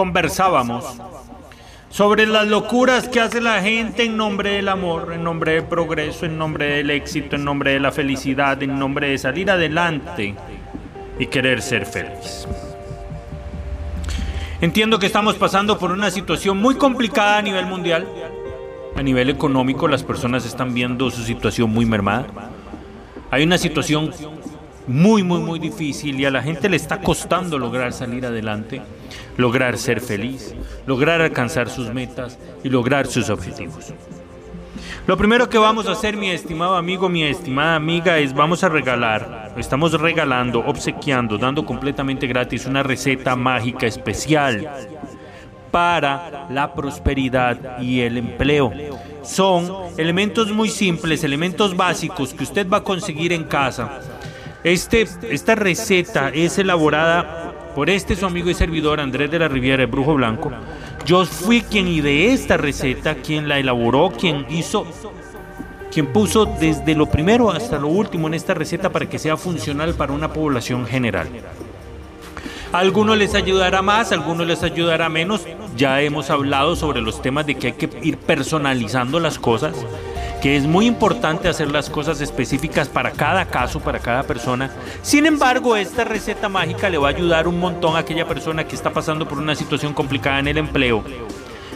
conversábamos sobre las locuras que hace la gente en nombre del amor, en nombre del progreso, en nombre del éxito, en nombre de la felicidad, en nombre de salir adelante y querer ser feliz. Entiendo que estamos pasando por una situación muy complicada a nivel mundial. A nivel económico las personas están viendo su situación muy mermada. Hay una situación muy, muy, muy difícil y a la gente le está costando lograr salir adelante, lograr ser feliz, lograr alcanzar sus metas y lograr sus objetivos. Lo primero que vamos a hacer, mi estimado amigo, mi estimada amiga, es vamos a regalar, estamos regalando, obsequiando, dando completamente gratis una receta mágica especial para la prosperidad y el empleo. Son elementos muy simples, elementos básicos que usted va a conseguir en casa. Este, esta receta es elaborada por este su amigo y servidor Andrés de la Riviera, el Brujo Blanco. Yo fui quien ideé esta receta, quien la elaboró, quien hizo, quien puso desde lo primero hasta lo último en esta receta para que sea funcional para una población general. A algunos les ayudará más, algunos les ayudará menos. Ya hemos hablado sobre los temas de que hay que ir personalizando las cosas que es muy importante hacer las cosas específicas para cada caso, para cada persona. Sin embargo, esta receta mágica le va a ayudar un montón a aquella persona que está pasando por una situación complicada en el empleo,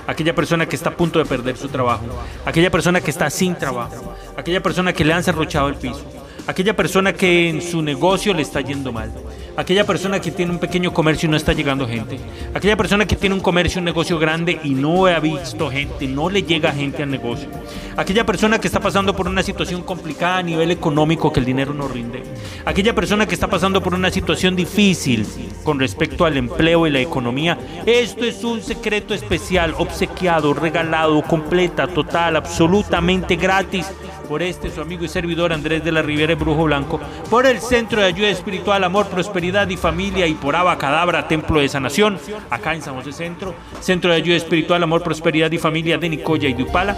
aquella persona que está a punto de perder su trabajo, aquella persona que está sin trabajo, aquella persona que le han cerrochado el piso, aquella persona que en su negocio le está yendo mal. Aquella persona que tiene un pequeño comercio y no está llegando gente, aquella persona que tiene un comercio, un negocio grande y no ha visto gente, no le llega gente al negocio, aquella persona que está pasando por una situación complicada a nivel económico que el dinero no rinde, aquella persona que está pasando por una situación difícil con respecto al empleo y la economía, esto es un secreto especial, obsequiado, regalado, completa, total, absolutamente gratis por este su amigo y servidor Andrés de la Riviera Brujo Blanco, por el Centro de Ayuda Espiritual, Amor, Prosperidad y Familia y por Abacadabra, Templo de Sanación, acá en San José Centro, Centro de Ayuda Espiritual, Amor, Prosperidad y Familia de Nicoya y de Upala.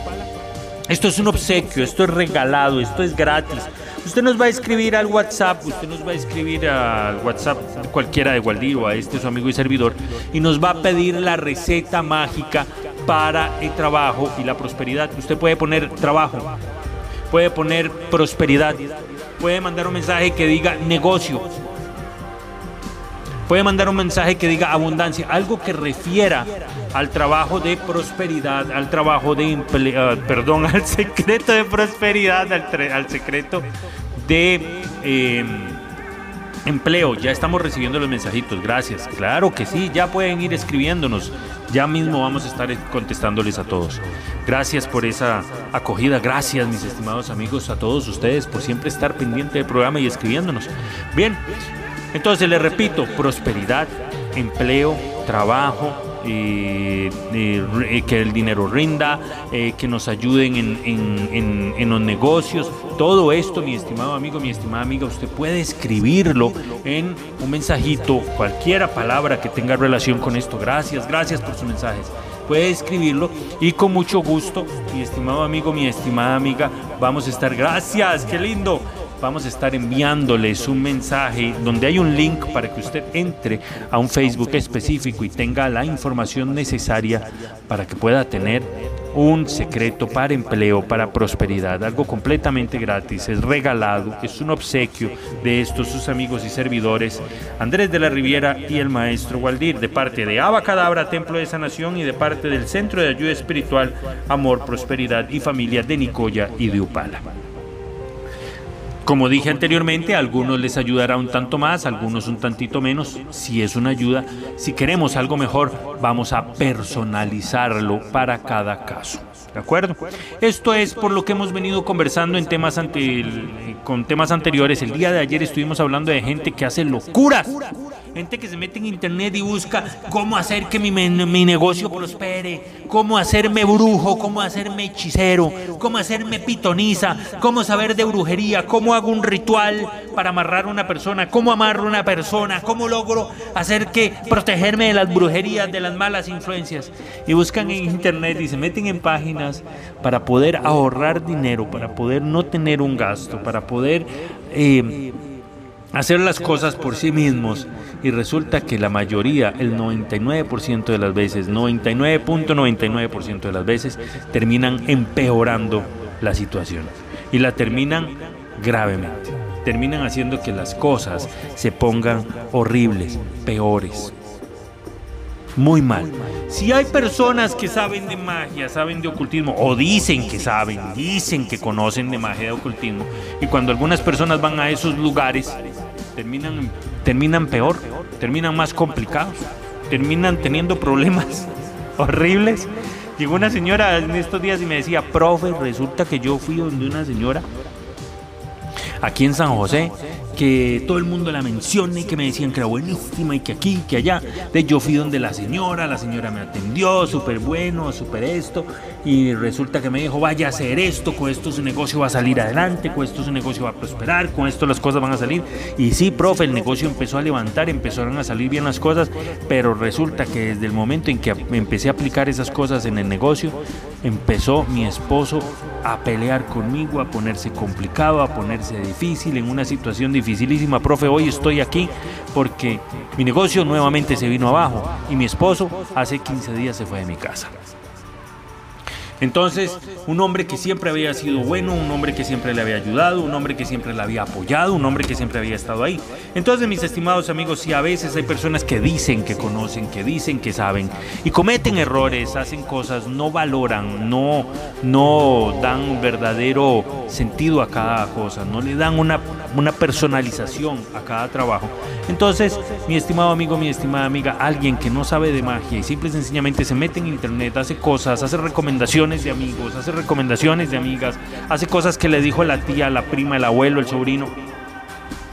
Esto es un obsequio, esto es regalado, esto es gratis. Usted nos va a escribir al WhatsApp, usted nos va a escribir al WhatsApp cualquiera de Gualdío, a este su amigo y servidor, y nos va a pedir la receta mágica para el trabajo y la prosperidad. Usted puede poner trabajo, puede poner prosperidad, puede mandar un mensaje que diga negocio, puede mandar un mensaje que diga abundancia, algo que refiera al trabajo de prosperidad, al trabajo de empleo, ah, perdón, al secreto de prosperidad, al, secreto de em, empleo. Ya estamos recibiendo los mensajitos, gracias. Claro que sí, ya pueden ir escribiéndonos. Ya mismo vamos a estar contestándoles a todos. Gracias por esa acogida. Gracias, mis estimados amigos, a todos ustedes por siempre estar pendiente del programa y escribiéndonos. Bien, entonces les repito, prosperidad, empleo, trabajo, eh, que el dinero rinda, eh, que nos ayuden en, en, los negocios. Todo esto, mi estimado amigo, mi estimada amiga, usted puede escribirlo en un mensajito, cualquiera palabra que tenga relación con esto. Gracias, gracias por sus mensajes puede escribirlo y con mucho gusto, mi estimado amigo, mi estimada amiga, vamos a estar. Gracias, qué lindo. Vamos a estar enviándoles un mensaje donde hay un link para que usted entre a un Facebook específico y tenga la información necesaria para que pueda tener un secreto para empleo, para prosperidad, algo completamente gratis, es regalado, es un obsequio de estos sus amigos y servidores, Andrés de la Riviera y el maestro Waldir, de parte de Abacadabra, Templo de Sanación y de parte del Centro de Ayuda Espiritual, Amor, Prosperidad y Familia de Nicoya y de Upala. Como dije anteriormente, a algunos les ayudará un tanto más, a algunos un tantito menos. Si es una ayuda, si queremos algo mejor, vamos a personalizarlo para cada caso. ¿De acuerdo? Esto es por lo que hemos venido conversando en temas con temas anteriores. El día de ayer estuvimos hablando de gente que hace locuras gente que se mete en internet y busca cómo hacer que mi, mi, negocio prospere, cómo hacerme brujo, cómo hacerme hechicero, cómo hacerme pitoniza, cómo saber de brujería, cómo hago un ritual para amarrar a una persona, cómo amarro a una persona, cómo logro hacer que protegerme de las brujerías, de las malas influencias. Y buscan en internet y se meten en páginas para poder ahorrar dinero, para poder no tener un gasto, para poder... Eh, hacer las cosas por sí mismos y resulta que la mayoría, el 99% de las veces, 99.99% de las veces, terminan empeorando la situación y la terminan gravemente. Terminan haciendo que las cosas se pongan horribles, peores. Muy mal. Si hay personas que saben de magia, saben de ocultismo, o dicen que saben, dicen que conocen de magia de ocultismo, y cuando algunas personas van a esos lugares, terminan, terminan peor, terminan más complicados, terminan teniendo problemas horribles. Llegó una señora en estos días y me decía, profe, resulta que yo fui donde una señora aquí en San José que todo el mundo la menciona y que me decían que era buenísima y que aquí, que allá. De yo fui donde la señora, la señora me atendió, súper bueno, súper esto, y resulta que me dijo, vaya a hacer esto, con esto su negocio va a salir adelante, con esto su negocio va a prosperar, con esto las cosas van a salir. Y sí, profe, el negocio empezó a levantar, empezaron a salir bien las cosas, pero resulta que desde el momento en que empecé a aplicar esas cosas en el negocio, empezó mi esposo a pelear conmigo, a ponerse complicado, a ponerse difícil, en una situación dificilísima. Profe, hoy estoy aquí porque mi negocio nuevamente se vino abajo y mi esposo hace 15 días se fue de mi casa. Entonces, un hombre que siempre había sido bueno, un hombre que siempre le había ayudado, un hombre que siempre le había apoyado, un hombre que siempre había estado ahí. Entonces, mis estimados amigos, si a veces hay personas que dicen que conocen, que dicen que saben y cometen errores, hacen cosas, no valoran, no, no dan verdadero sentido a cada cosa, no le dan una, una personalización a cada trabajo. Entonces, mi estimado amigo, mi estimada amiga, alguien que no sabe de magia y simple y sencillamente se mete en internet, hace cosas, hace recomendaciones de amigos, hace recomendaciones de amigas, hace cosas que le dijo la tía, la prima, el abuelo, el sobrino,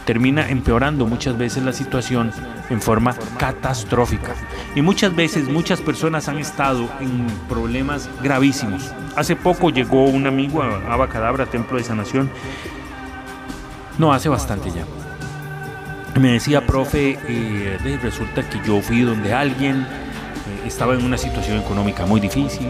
termina empeorando muchas veces la situación en forma catastrófica. Y muchas veces muchas personas han estado en problemas gravísimos. Hace poco llegó un amigo a Abacadabra, Templo de Sanación. No, hace bastante ya me decía, profe, eh, resulta que yo fui donde alguien eh, estaba en una situación económica muy difícil,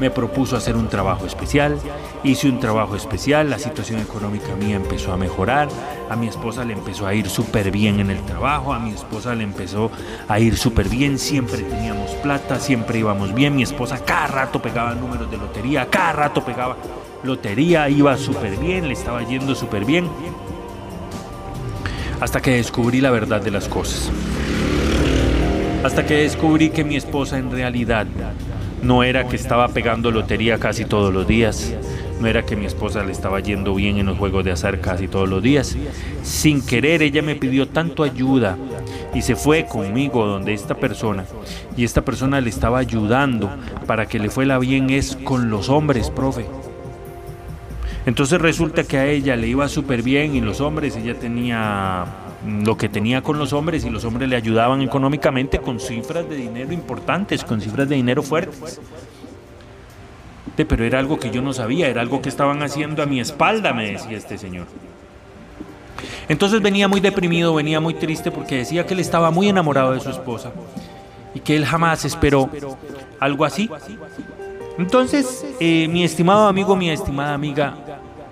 me propuso hacer un trabajo especial, hice un trabajo especial, la situación económica mía empezó a mejorar, a mi esposa le empezó a ir súper bien en el trabajo, a mi esposa le empezó a ir súper bien, siempre teníamos plata, siempre íbamos bien, mi esposa cada rato pegaba números de lotería, cada rato pegaba lotería, iba súper bien, le estaba yendo súper bien hasta que descubrí la verdad de las cosas. Hasta que descubrí que mi esposa en realidad no era que estaba pegando lotería casi todos los días, no era que mi esposa le estaba yendo bien en los juegos de azar casi todos los días. Sin querer ella me pidió tanto ayuda y se fue conmigo donde esta persona y esta persona le estaba ayudando para que le fuera bien es con los hombres, profe. Entonces resulta que a ella le iba súper bien y los hombres, ella tenía lo que tenía con los hombres y los hombres le ayudaban económicamente con cifras de dinero importantes, con cifras de dinero fuertes. Pero era algo que yo no sabía, era algo que estaban haciendo a mi espalda, me decía este señor. Entonces venía muy deprimido, venía muy triste porque decía que él estaba muy enamorado de su esposa y que él jamás esperó algo así. Entonces, eh, mi estimado amigo, mi estimada amiga,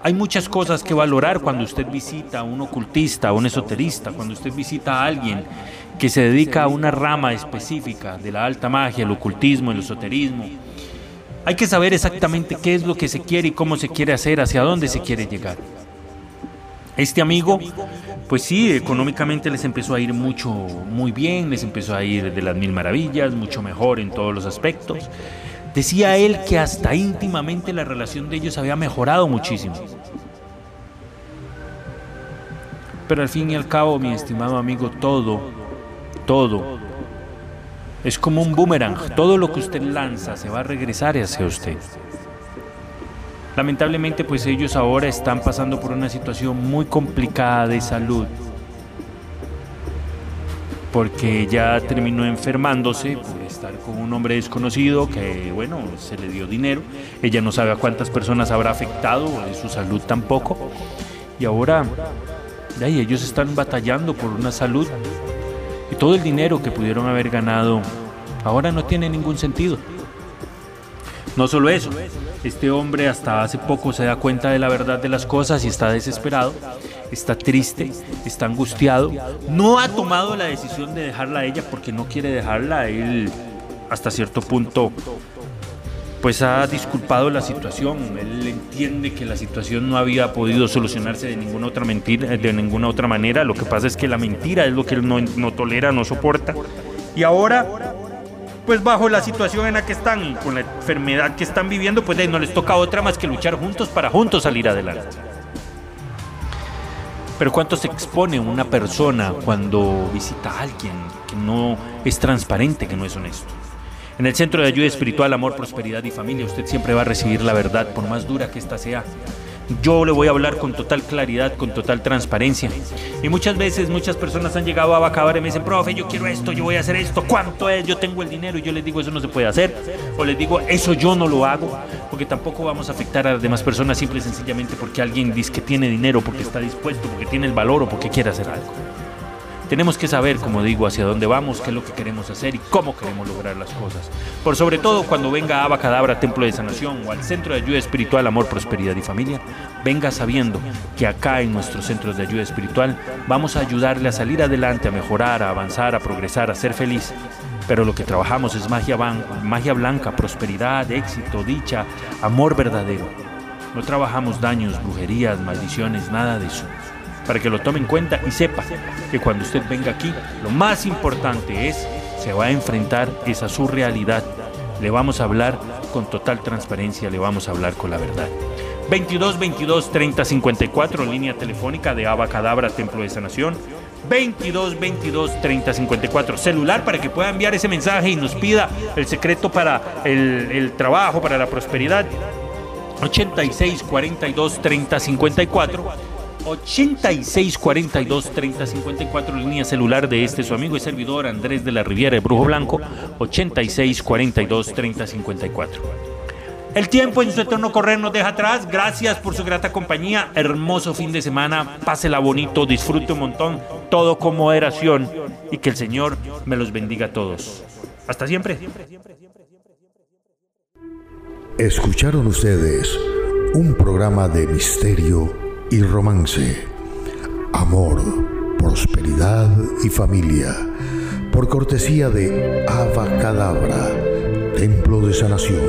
hay muchas cosas que valorar cuando usted visita a un ocultista, a un esoterista, cuando usted visita a alguien que se dedica a una rama específica de la alta magia, el ocultismo, el esoterismo. Hay que saber exactamente qué es lo que se quiere y cómo se quiere hacer, hacia dónde se quiere llegar. Este amigo, pues sí, económicamente les empezó a ir mucho, muy bien, les empezó a ir de las mil maravillas, mucho mejor en todos los aspectos. Decía él que hasta íntimamente la relación de ellos había mejorado muchísimo. Pero al fin y al cabo, mi estimado amigo, todo, todo, es como un boomerang. Todo lo que usted lanza se va a regresar hacia usted. Lamentablemente, pues ellos ahora están pasando por una situación muy complicada de salud porque ya terminó enfermándose estar con un hombre desconocido que, bueno, se le dio dinero. Ella no sabe a cuántas personas habrá afectado, su salud tampoco. Y ahora, ahí, ellos están batallando por una salud y todo el dinero que pudieron haber ganado ahora no tiene ningún sentido. No solo eso, este hombre hasta hace poco se da cuenta de la verdad de las cosas y está desesperado está triste, está angustiado, no ha tomado la decisión de dejarla a ella porque no quiere dejarla, él hasta cierto punto pues ha disculpado la situación, él entiende que la situación no había podido solucionarse de ninguna otra mentira, de ninguna otra manera, lo que pasa es que la mentira es lo que él no, no tolera, no soporta, y ahora pues bajo la situación en la que están con la enfermedad que están viviendo, pues no les toca otra más que luchar juntos para juntos salir adelante. Pero ¿cuánto se expone una persona cuando visita a alguien que no es transparente, que no es honesto? En el Centro de Ayuda Espiritual, Amor, Prosperidad y Familia, usted siempre va a recibir la verdad, por más dura que ésta sea. Yo le voy a hablar con total claridad, con total transparencia. Y muchas veces muchas personas han llegado a Bacabar y me dicen, profe, yo quiero esto, yo voy a hacer esto, ¿cuánto es? Yo tengo el dinero y yo les digo, eso no se puede hacer. O les digo, eso yo no lo hago, porque tampoco vamos a afectar a las demás personas simple y sencillamente porque alguien dice que tiene dinero, porque está dispuesto, porque tiene el valor o porque quiere hacer algo. Tenemos que saber, como digo, hacia dónde vamos, qué es lo que queremos hacer y cómo queremos lograr las cosas. Por sobre todo cuando venga a Abacadabra, Templo de Sanación o al Centro de Ayuda Espiritual, Amor, Prosperidad y Familia, venga sabiendo que acá en nuestros centros de ayuda espiritual vamos a ayudarle a salir adelante, a mejorar, a avanzar, a progresar, a ser feliz. Pero lo que trabajamos es magia, magia blanca, prosperidad, éxito, dicha, amor verdadero. No trabajamos daños, brujerías, maldiciones, nada de eso para que lo tome en cuenta y sepa que cuando usted venga aquí, lo más importante es, se va a enfrentar esa su realidad. Le vamos a hablar con total transparencia, le vamos a hablar con la verdad. 22 22 30 54, línea telefónica de Abacadabra Templo de Sanación. 22 22 30 54 celular para que pueda enviar ese mensaje y nos pida el secreto para el, el trabajo, para la prosperidad. 86 42 30 54 86 42 30 54, línea celular de este su amigo y servidor Andrés de la Riviera de Brujo Blanco, 86 42 30 54. El tiempo en su eterno correr nos deja atrás. Gracias por su grata compañía. Hermoso fin de semana. Pásela bonito, disfrute un montón. Todo con moderación. Y que el Señor me los bendiga a todos. Hasta siempre. Escucharon ustedes un programa de misterio y romance, amor, prosperidad y familia, por cortesía de Ava Cadabra, Templo de Sanación,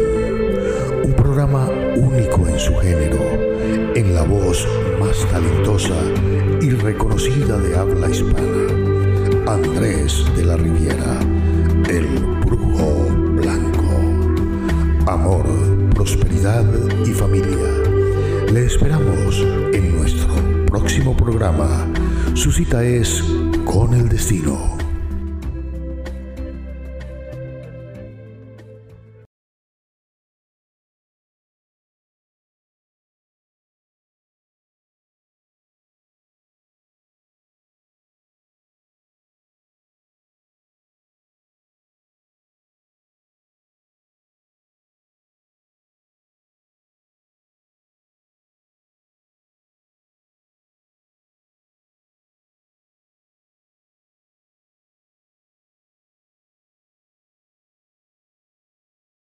un programa único en su género, en la voz más talentosa y reconocida de habla hispana, Andrés de la Riviera, el brujo blanco, amor, prosperidad y familia le esperamos en nuestro próximo programa. Su cita es con el destino.